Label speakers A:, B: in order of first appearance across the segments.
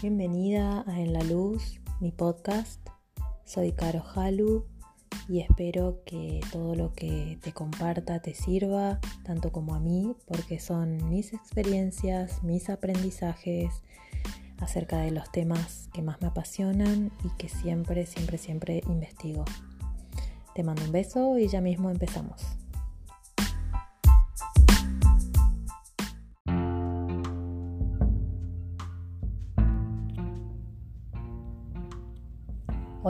A: Bienvenida a En la Luz, mi podcast. Soy Caro Halu y espero que todo lo que te comparta te sirva, tanto como a mí, porque son mis experiencias, mis aprendizajes acerca de los temas que más me apasionan y que siempre, siempre, siempre investigo. Te mando un beso y ya mismo empezamos.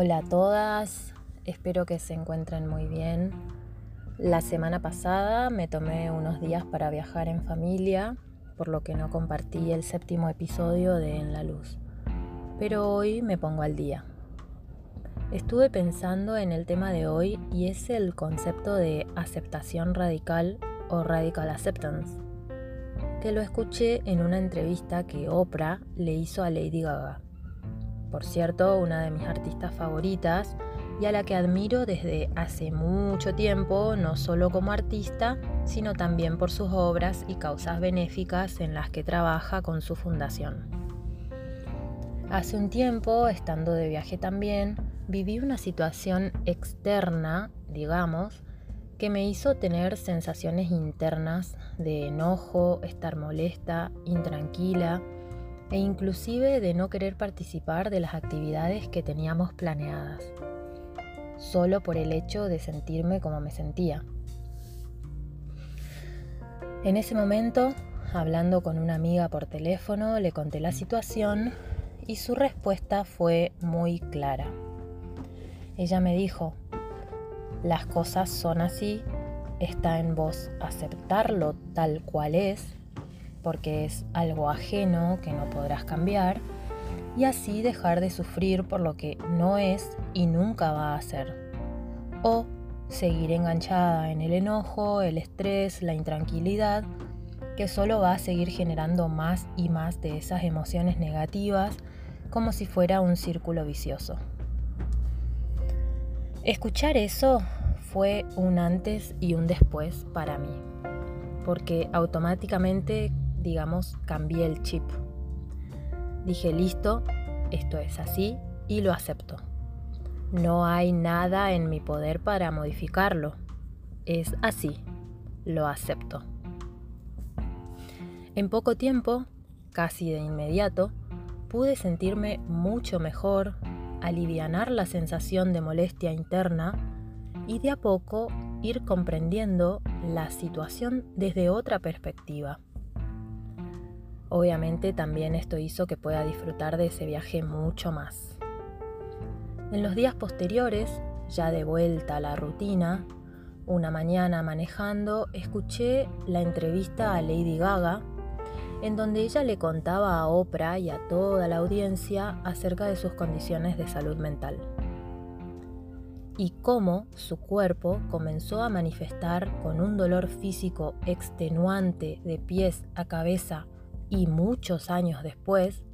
A: Hola a todas, espero que se encuentren muy bien. La semana pasada me tomé unos días para viajar en familia, por lo que no compartí el séptimo episodio de En la Luz. Pero hoy me pongo al día. Estuve pensando en el tema de hoy y es el concepto de aceptación radical o radical acceptance, que lo escuché en una entrevista que Oprah le hizo a Lady Gaga por cierto, una de mis artistas favoritas y a la que admiro desde hace mucho tiempo, no solo como artista, sino también por sus obras y causas benéficas en las que trabaja con su fundación. Hace un tiempo, estando de viaje también, viví una situación externa, digamos, que me hizo tener sensaciones internas de enojo, estar molesta, intranquila, e inclusive de no querer participar de las actividades que teníamos planeadas, solo por el hecho de sentirme como me sentía. En ese momento, hablando con una amiga por teléfono, le conté la situación y su respuesta fue muy clara. Ella me dijo, las cosas son así, está en vos aceptarlo tal cual es porque es algo ajeno que no podrás cambiar, y así dejar de sufrir por lo que no es y nunca va a ser. O seguir enganchada en el enojo, el estrés, la intranquilidad, que solo va a seguir generando más y más de esas emociones negativas como si fuera un círculo vicioso. Escuchar eso fue un antes y un después para mí, porque automáticamente digamos, cambié el chip. Dije, listo, esto es así y lo acepto. No hay nada en mi poder para modificarlo. Es así, lo acepto. En poco tiempo, casi de inmediato, pude sentirme mucho mejor, alivianar la sensación de molestia interna y de a poco ir comprendiendo la situación desde otra perspectiva. Obviamente también esto hizo que pueda disfrutar de ese viaje mucho más. En los días posteriores, ya de vuelta a la rutina, una mañana manejando, escuché la entrevista a Lady Gaga, en donde ella le contaba a Oprah y a toda la audiencia acerca de sus condiciones de salud mental y cómo su cuerpo comenzó a manifestar con un dolor físico extenuante de pies a cabeza y muchos años después,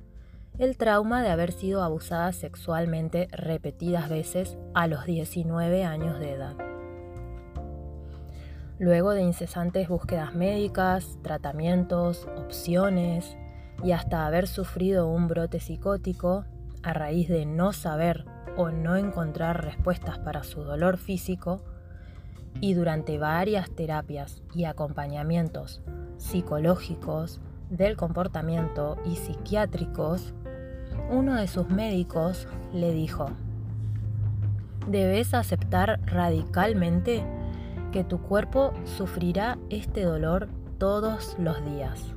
A: el trauma de haber sido abusada sexualmente repetidas veces a los 19 años de edad. Luego de incesantes búsquedas médicas, tratamientos, opciones y hasta haber sufrido un brote psicótico a raíz de no saber o no encontrar respuestas para su dolor físico, y durante varias terapias y acompañamientos psicológicos, del comportamiento y psiquiátricos, uno de sus médicos le dijo, debes aceptar radicalmente que tu cuerpo sufrirá este dolor todos los días.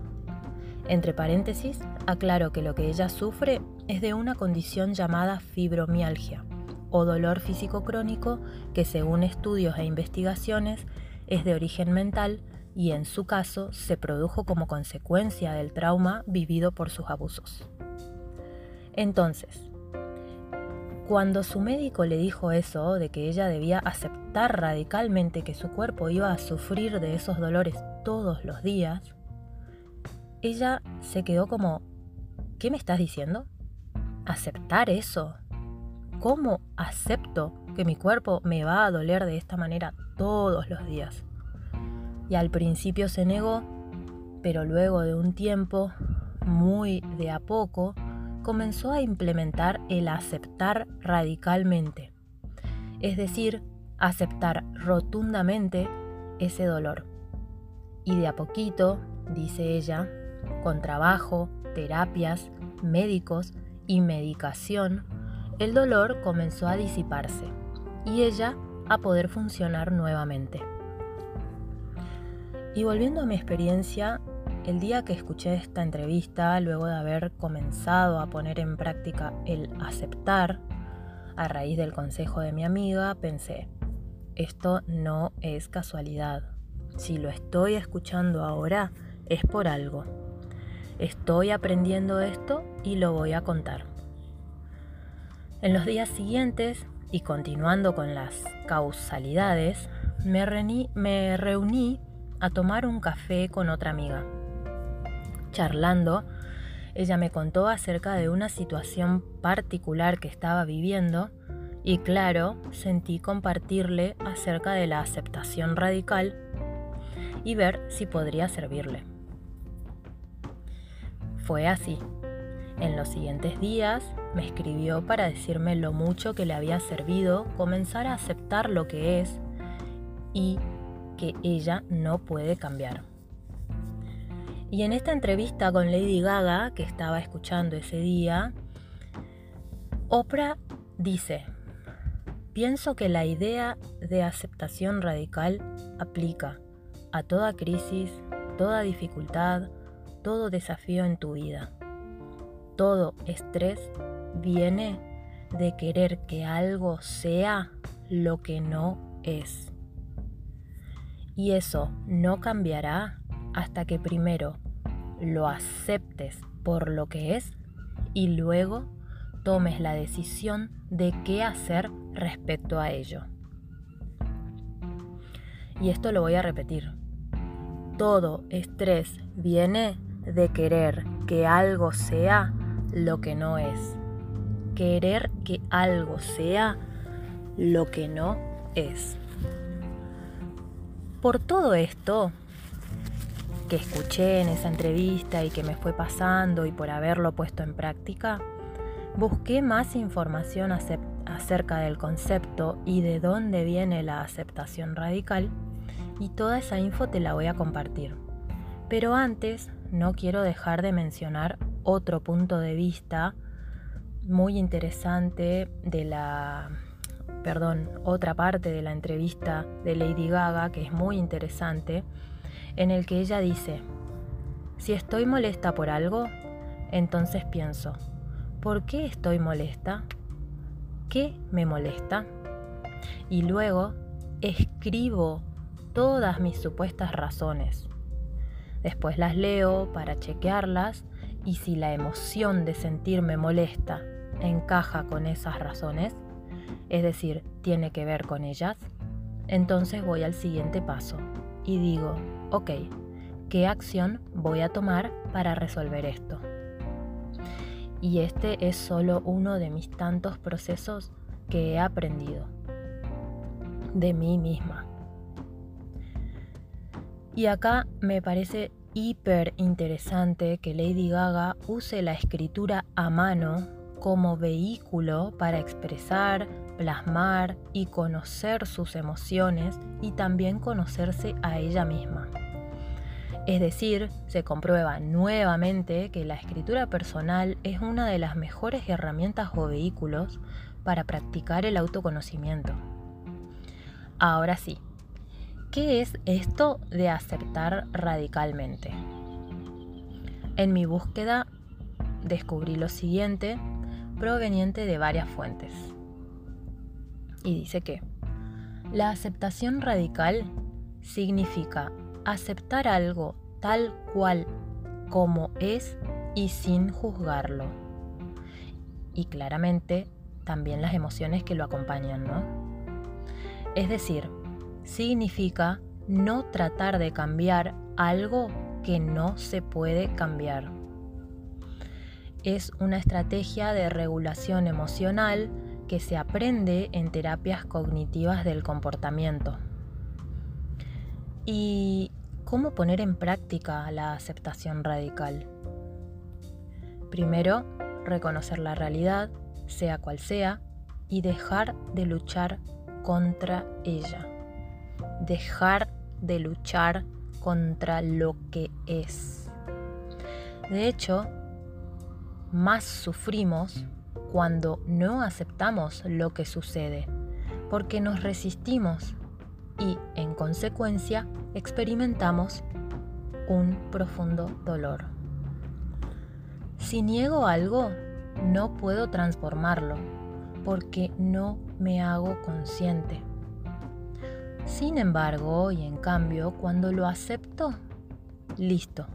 A: Entre paréntesis, aclaro que lo que ella sufre es de una condición llamada fibromialgia o dolor físico crónico que según estudios e investigaciones es de origen mental y en su caso se produjo como consecuencia del trauma vivido por sus abusos. Entonces, cuando su médico le dijo eso, de que ella debía aceptar radicalmente que su cuerpo iba a sufrir de esos dolores todos los días, ella se quedó como, ¿qué me estás diciendo? ¿Aceptar eso? ¿Cómo acepto que mi cuerpo me va a doler de esta manera todos los días? Y al principio se negó, pero luego de un tiempo, muy de a poco, comenzó a implementar el aceptar radicalmente, es decir, aceptar rotundamente ese dolor. Y de a poquito, dice ella, con trabajo, terapias, médicos y medicación, el dolor comenzó a disiparse y ella a poder funcionar nuevamente. Y volviendo a mi experiencia, el día que escuché esta entrevista, luego de haber comenzado a poner en práctica el aceptar, a raíz del consejo de mi amiga, pensé, esto no es casualidad. Si lo estoy escuchando ahora, es por algo. Estoy aprendiendo esto y lo voy a contar. En los días siguientes, y continuando con las causalidades, me, reuní a tomar un café con otra amiga. Charlando, ella me contó acerca de una situación particular que estaba viviendo y claro, sentí compartirle acerca de la aceptación radical y ver si podría servirle. Fue así. En los siguientes días me escribió para decirme lo mucho que le había servido comenzar a aceptar lo que es y que ella no puede cambiar. Y en esta entrevista con Lady Gaga, que estaba escuchando ese día, Oprah dice, pienso que la idea de aceptación radical aplica a toda crisis, toda dificultad, todo desafío en tu vida. Todo estrés viene de querer que algo sea lo que no es. Y eso no cambiará hasta que primero lo aceptes por lo que es y luego tomes la decisión de qué hacer respecto a ello. Y esto lo voy a repetir. Todo estrés viene de querer que algo sea lo que no es. Querer que algo sea lo que no es. Por todo esto que escuché en esa entrevista y que me fue pasando y por haberlo puesto en práctica, busqué más información acerca del concepto y de dónde viene la aceptación radical y toda esa info te la voy a compartir. Pero antes no quiero dejar de mencionar otro punto de vista muy interesante de la perdón, otra parte de la entrevista de Lady Gaga que es muy interesante, en el que ella dice, si estoy molesta por algo, entonces pienso, ¿por qué estoy molesta? ¿Qué me molesta? Y luego escribo todas mis supuestas razones. Después las leo para chequearlas y si la emoción de sentirme molesta encaja con esas razones, es decir, tiene que ver con ellas, entonces voy al siguiente paso y digo, ok, ¿qué acción voy a tomar para resolver esto? Y este es solo uno de mis tantos procesos que he aprendido de mí misma. Y acá me parece hiper interesante que Lady Gaga use la escritura a mano como vehículo para expresar, plasmar y conocer sus emociones y también conocerse a ella misma. Es decir, se comprueba nuevamente que la escritura personal es una de las mejores herramientas o vehículos para practicar el autoconocimiento. Ahora sí, ¿Qué es esto de aceptar radicalmente? En mi búsqueda descubrí lo siguiente proveniente de varias fuentes. Y dice que la aceptación radical significa aceptar algo tal cual como es y sin juzgarlo. Y claramente también las emociones que lo acompañan, ¿no? Es decir, significa no tratar de cambiar algo que no se puede cambiar. Es una estrategia de regulación emocional que se aprende en terapias cognitivas del comportamiento. ¿Y cómo poner en práctica la aceptación radical? Primero, reconocer la realidad, sea cual sea, y dejar de luchar contra ella. Dejar de luchar contra lo que es. De hecho, más sufrimos cuando no aceptamos lo que sucede, porque nos resistimos y, en consecuencia, experimentamos un profundo dolor. Si niego algo, no puedo transformarlo, porque no me hago consciente. Sin embargo, y en cambio, cuando lo acepto, listo,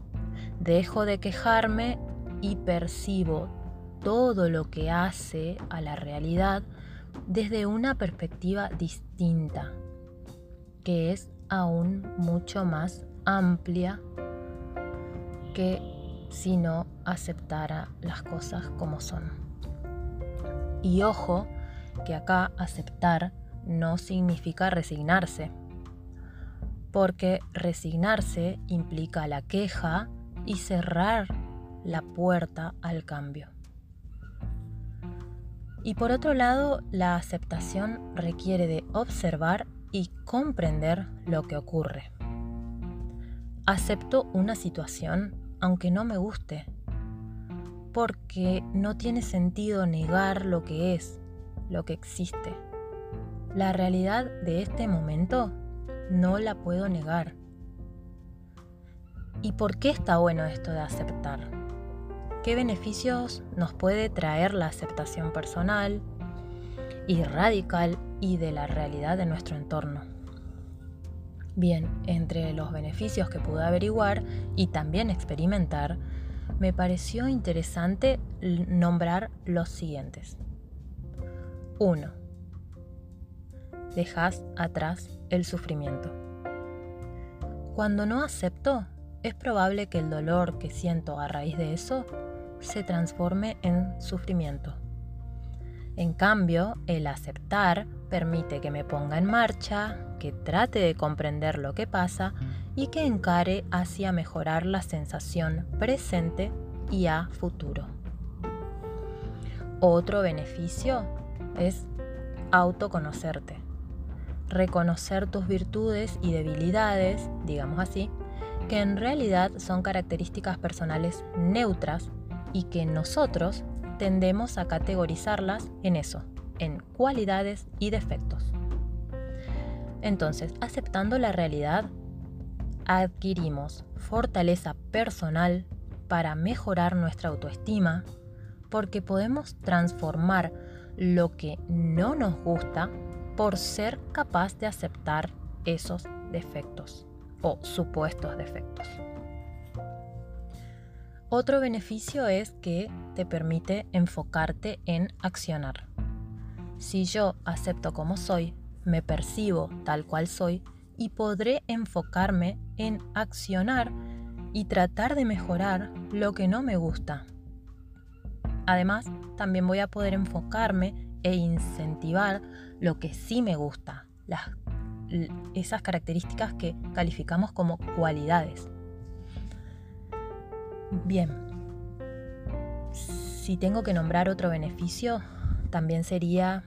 A: dejo de quejarme y percibo todo lo que hace a la realidad desde una perspectiva distinta, que es aún mucho más amplia que si no aceptara las cosas como son. Y ojo, que acá aceptar no significa resignarse, porque resignarse implica la queja y cerrar la puerta al cambio. Y por otro lado, la aceptación requiere de observar y comprender lo que ocurre. Acepto una situación aunque no me guste, porque no tiene sentido negar lo que es, lo que existe. La realidad de este momento no la puedo negar. ¿Y por qué está bueno esto de aceptar? ¿Qué beneficios nos puede traer la aceptación personal y radical y de la realidad de nuestro entorno? Bien, entre los beneficios que pude averiguar y también experimentar, me pareció interesante nombrar los siguientes. 1. Dejas atrás el sufrimiento. Cuando no acepto, es probable que el dolor que siento a raíz de eso se transforme en sufrimiento. En cambio, el aceptar permite que me ponga en marcha, que trate de comprender lo que pasa y que encare hacia mejorar la sensación presente y a futuro. Otro beneficio es autoconocerte, reconocer tus virtudes y debilidades, digamos así, que en realidad son características personales neutras y que nosotros tendemos a categorizarlas en eso, en cualidades y defectos. Entonces, aceptando la realidad, adquirimos fortaleza personal para mejorar nuestra autoestima, porque podemos transformar lo que no nos gusta por ser capaz de aceptar esos defectos o supuestos defectos. Otro beneficio es que te permite enfocarte en accionar. Si yo acepto como soy, me percibo tal cual soy y podré enfocarme en accionar y tratar de mejorar lo que no me gusta. Además, también voy a poder enfocarme e incentivar lo que sí me gusta, esas características que calificamos como cualidades. Bien, si tengo que nombrar otro beneficio, también sería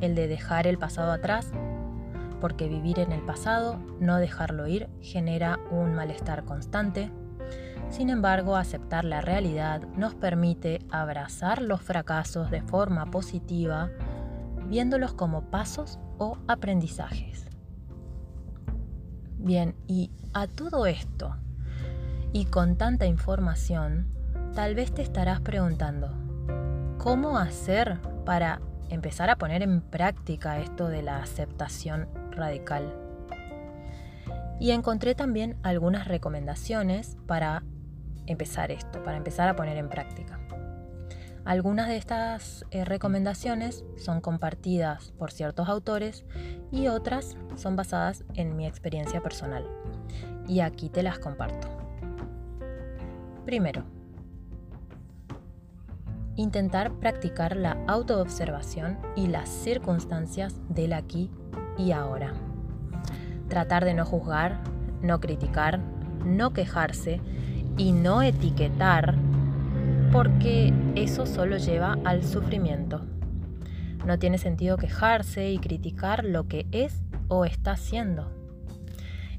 A: el de dejar el pasado atrás, porque vivir en el pasado, no dejarlo ir, genera un malestar constante. Sin embargo, aceptar la realidad nos permite abrazar los fracasos de forma positiva, viéndolos como pasos o aprendizajes. Bien, y a todo esto, y con tanta información, tal vez te estarás preguntando, ¿cómo hacer para empezar a poner en práctica esto de la aceptación radical? Y encontré también algunas recomendaciones para empezar esto, para empezar a poner en práctica. Algunas de estas eh, recomendaciones son compartidas por ciertos autores y otras son basadas en mi experiencia personal. Y aquí te las comparto. Primero, intentar practicar la autoobservación y las circunstancias del aquí y ahora. Tratar de no juzgar, no criticar, no quejarse y no etiquetar porque eso solo lleva al sufrimiento. No tiene sentido quejarse y criticar lo que es o está haciendo.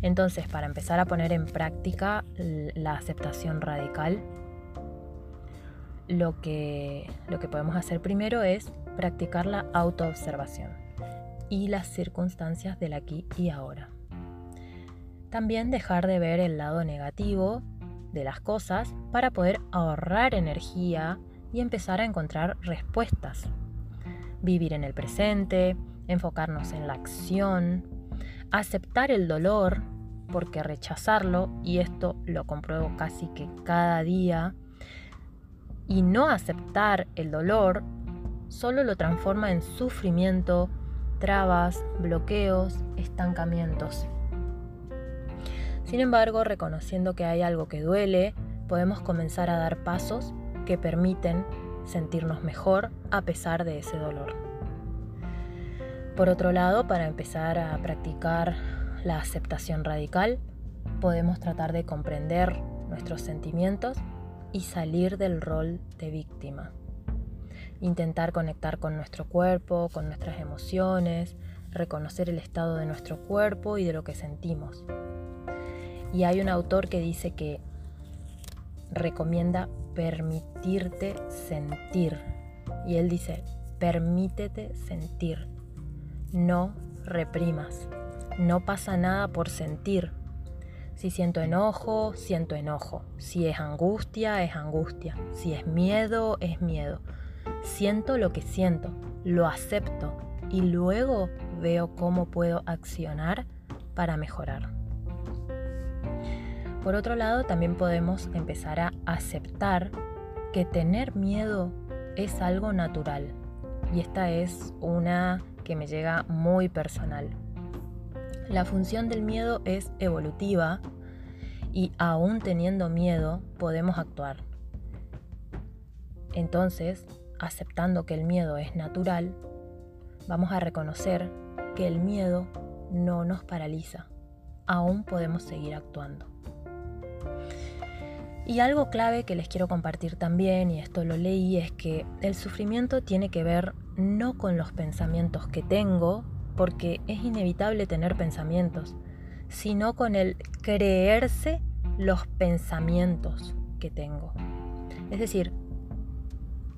A: Entonces, para empezar a poner en práctica la aceptación radical, lo que, lo que podemos hacer primero es practicar la autoobservación y las circunstancias del aquí y ahora. También dejar de ver el lado negativo de las cosas para poder ahorrar energía y empezar a encontrar respuestas. Vivir en el presente, enfocarnos en la acción, aceptar el dolor, porque rechazarlo, y esto lo compruebo casi que cada día, y no aceptar el dolor solo lo transforma en sufrimiento, trabas, bloqueos, estancamientos. Sin embargo, reconociendo que hay algo que duele, podemos comenzar a dar pasos que permiten sentirnos mejor a pesar de ese dolor. Por otro lado, para empezar a practicar la aceptación radical, podemos tratar de comprender nuestros sentimientos y salir del rol de víctima. Intentar conectar con nuestro cuerpo, con nuestras emociones, reconocer el estado de nuestro cuerpo y de lo que sentimos. Y hay un autor que dice que recomienda permitirte sentir. Y él dice, permítete sentir, no reprimas. No pasa nada por sentir. Si siento enojo, siento enojo. Si es angustia, es angustia. Si es miedo, es miedo. Siento lo que siento, lo acepto y luego veo cómo puedo accionar para mejorar. Por otro lado, también podemos empezar a aceptar que tener miedo es algo natural. Y esta es una que me llega muy personal. La función del miedo es evolutiva y aún teniendo miedo podemos actuar. Entonces, aceptando que el miedo es natural, vamos a reconocer que el miedo no nos paraliza. Aún podemos seguir actuando. Y algo clave que les quiero compartir también, y esto lo leí, es que el sufrimiento tiene que ver no con los pensamientos que tengo, porque es inevitable tener pensamientos, sino con el creerse los pensamientos que tengo. Es decir,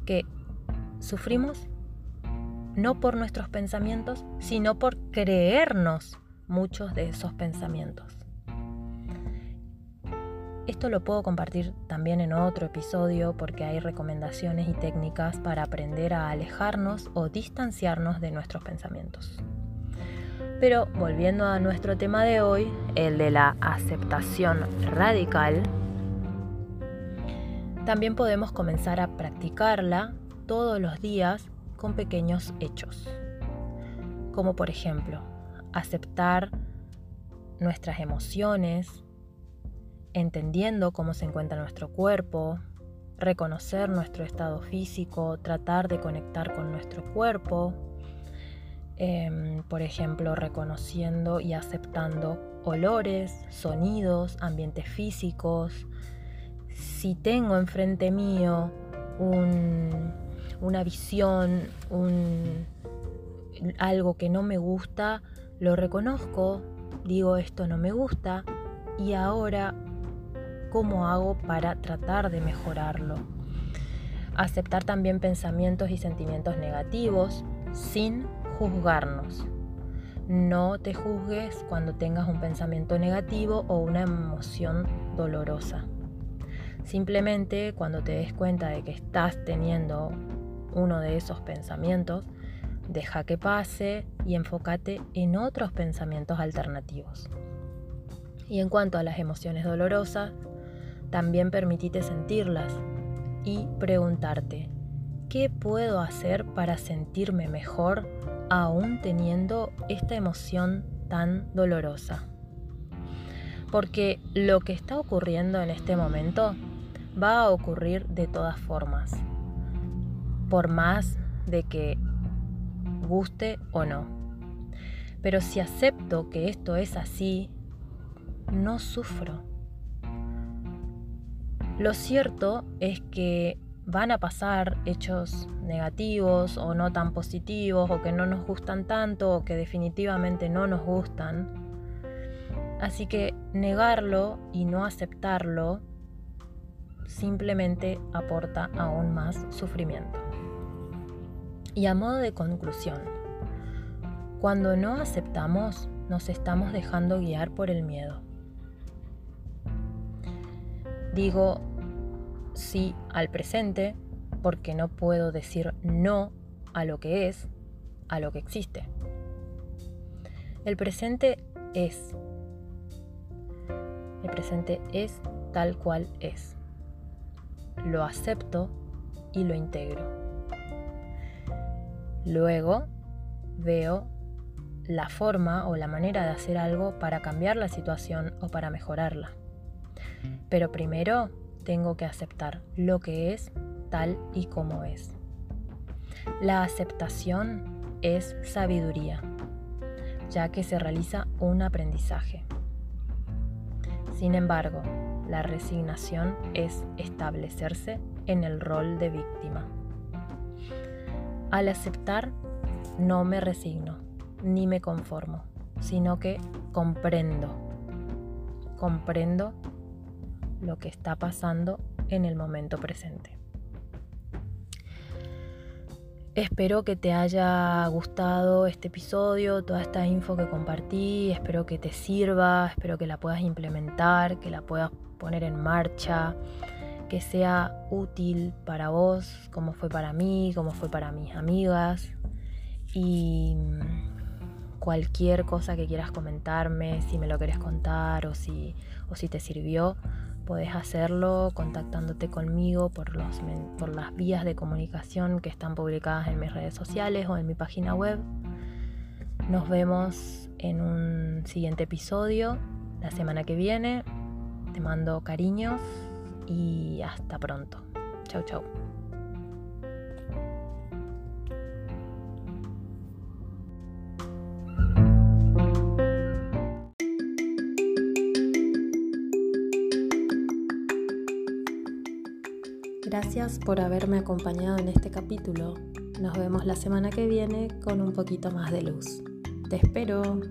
A: que sufrimos no por nuestros pensamientos, sino por creernos muchos de esos pensamientos. Esto lo puedo compartir también en otro episodio porque hay recomendaciones y técnicas para aprender a alejarnos o distanciarnos de nuestros pensamientos. Pero volviendo a nuestro tema de hoy, el de la aceptación radical, también podemos comenzar a practicarla todos los días con pequeños hechos. Como por ejemplo, aceptar nuestras emociones, entendiendo cómo se encuentra nuestro cuerpo, reconocer nuestro estado físico, tratar de conectar con nuestro cuerpo, Em, por ejemplo, reconociendo y aceptando olores, sonidos, ambientes físicos. Si tengo enfrente mío una visión, algo que no me gusta, lo reconozco, digo esto no me gusta y ahora, ¿cómo hago para tratar de mejorarlo? Aceptar también pensamientos y sentimientos negativos sin juzgarnos. No te juzgues cuando tengas un pensamiento negativo o una emoción dolorosa. Simplemente cuando te des cuenta de que estás teniendo uno de esos pensamientos, deja que pase y enfócate en otros pensamientos alternativos. Y en cuanto a las emociones dolorosas, también permitite sentirlas y preguntarte, ¿qué puedo hacer para sentirme mejor aún teniendo esta emoción tan dolorosa. Porque lo que está ocurriendo en este momento va a ocurrir de todas formas, por más de que guste o no. Pero si acepto que esto es así, no sufro. Lo cierto es que van a pasar hechos negativos o no tan positivos o que no nos gustan tanto o que definitivamente no nos gustan. Así que negarlo y no aceptarlo simplemente aporta aún más sufrimiento. Y a modo de conclusión, cuando no aceptamos, nos estamos dejando guiar por el miedo. Digo sí al presente porque no puedo decir no a lo que es, a lo que existe. El presente es. El presente es tal cual es. Lo acepto y lo integro. Luego veo la forma o la manera de hacer algo para cambiar la situación o para mejorarla. Pero primero tengo que aceptar lo que es tal y como es. La aceptación es sabiduría, ya que se realiza un aprendizaje. Sin embargo, la resignación es establecerse en el rol de víctima. Al aceptar, no me resigno, ni me conformo, sino que comprendo. Comprendo lo que está pasando en el momento presente. Espero que te haya gustado este episodio, toda esta info que compartí, espero que te sirva, espero que la puedas implementar, que la puedas poner en marcha, que sea útil para vos, como fue para mí, como fue para mis amigas. Y cualquier cosa que quieras comentarme, si me lo querés contar o si, o si te sirvió, Podés hacerlo contactándote conmigo por, los, por las vías de comunicación que están publicadas en mis redes sociales o en mi página web. Nos vemos en un siguiente episodio la semana que viene. Te mando cariños y hasta pronto. Chau, chau. Gracias por haberme acompañado en este capítulo. Nos vemos la semana que viene con un poquito más de luz. Te espero.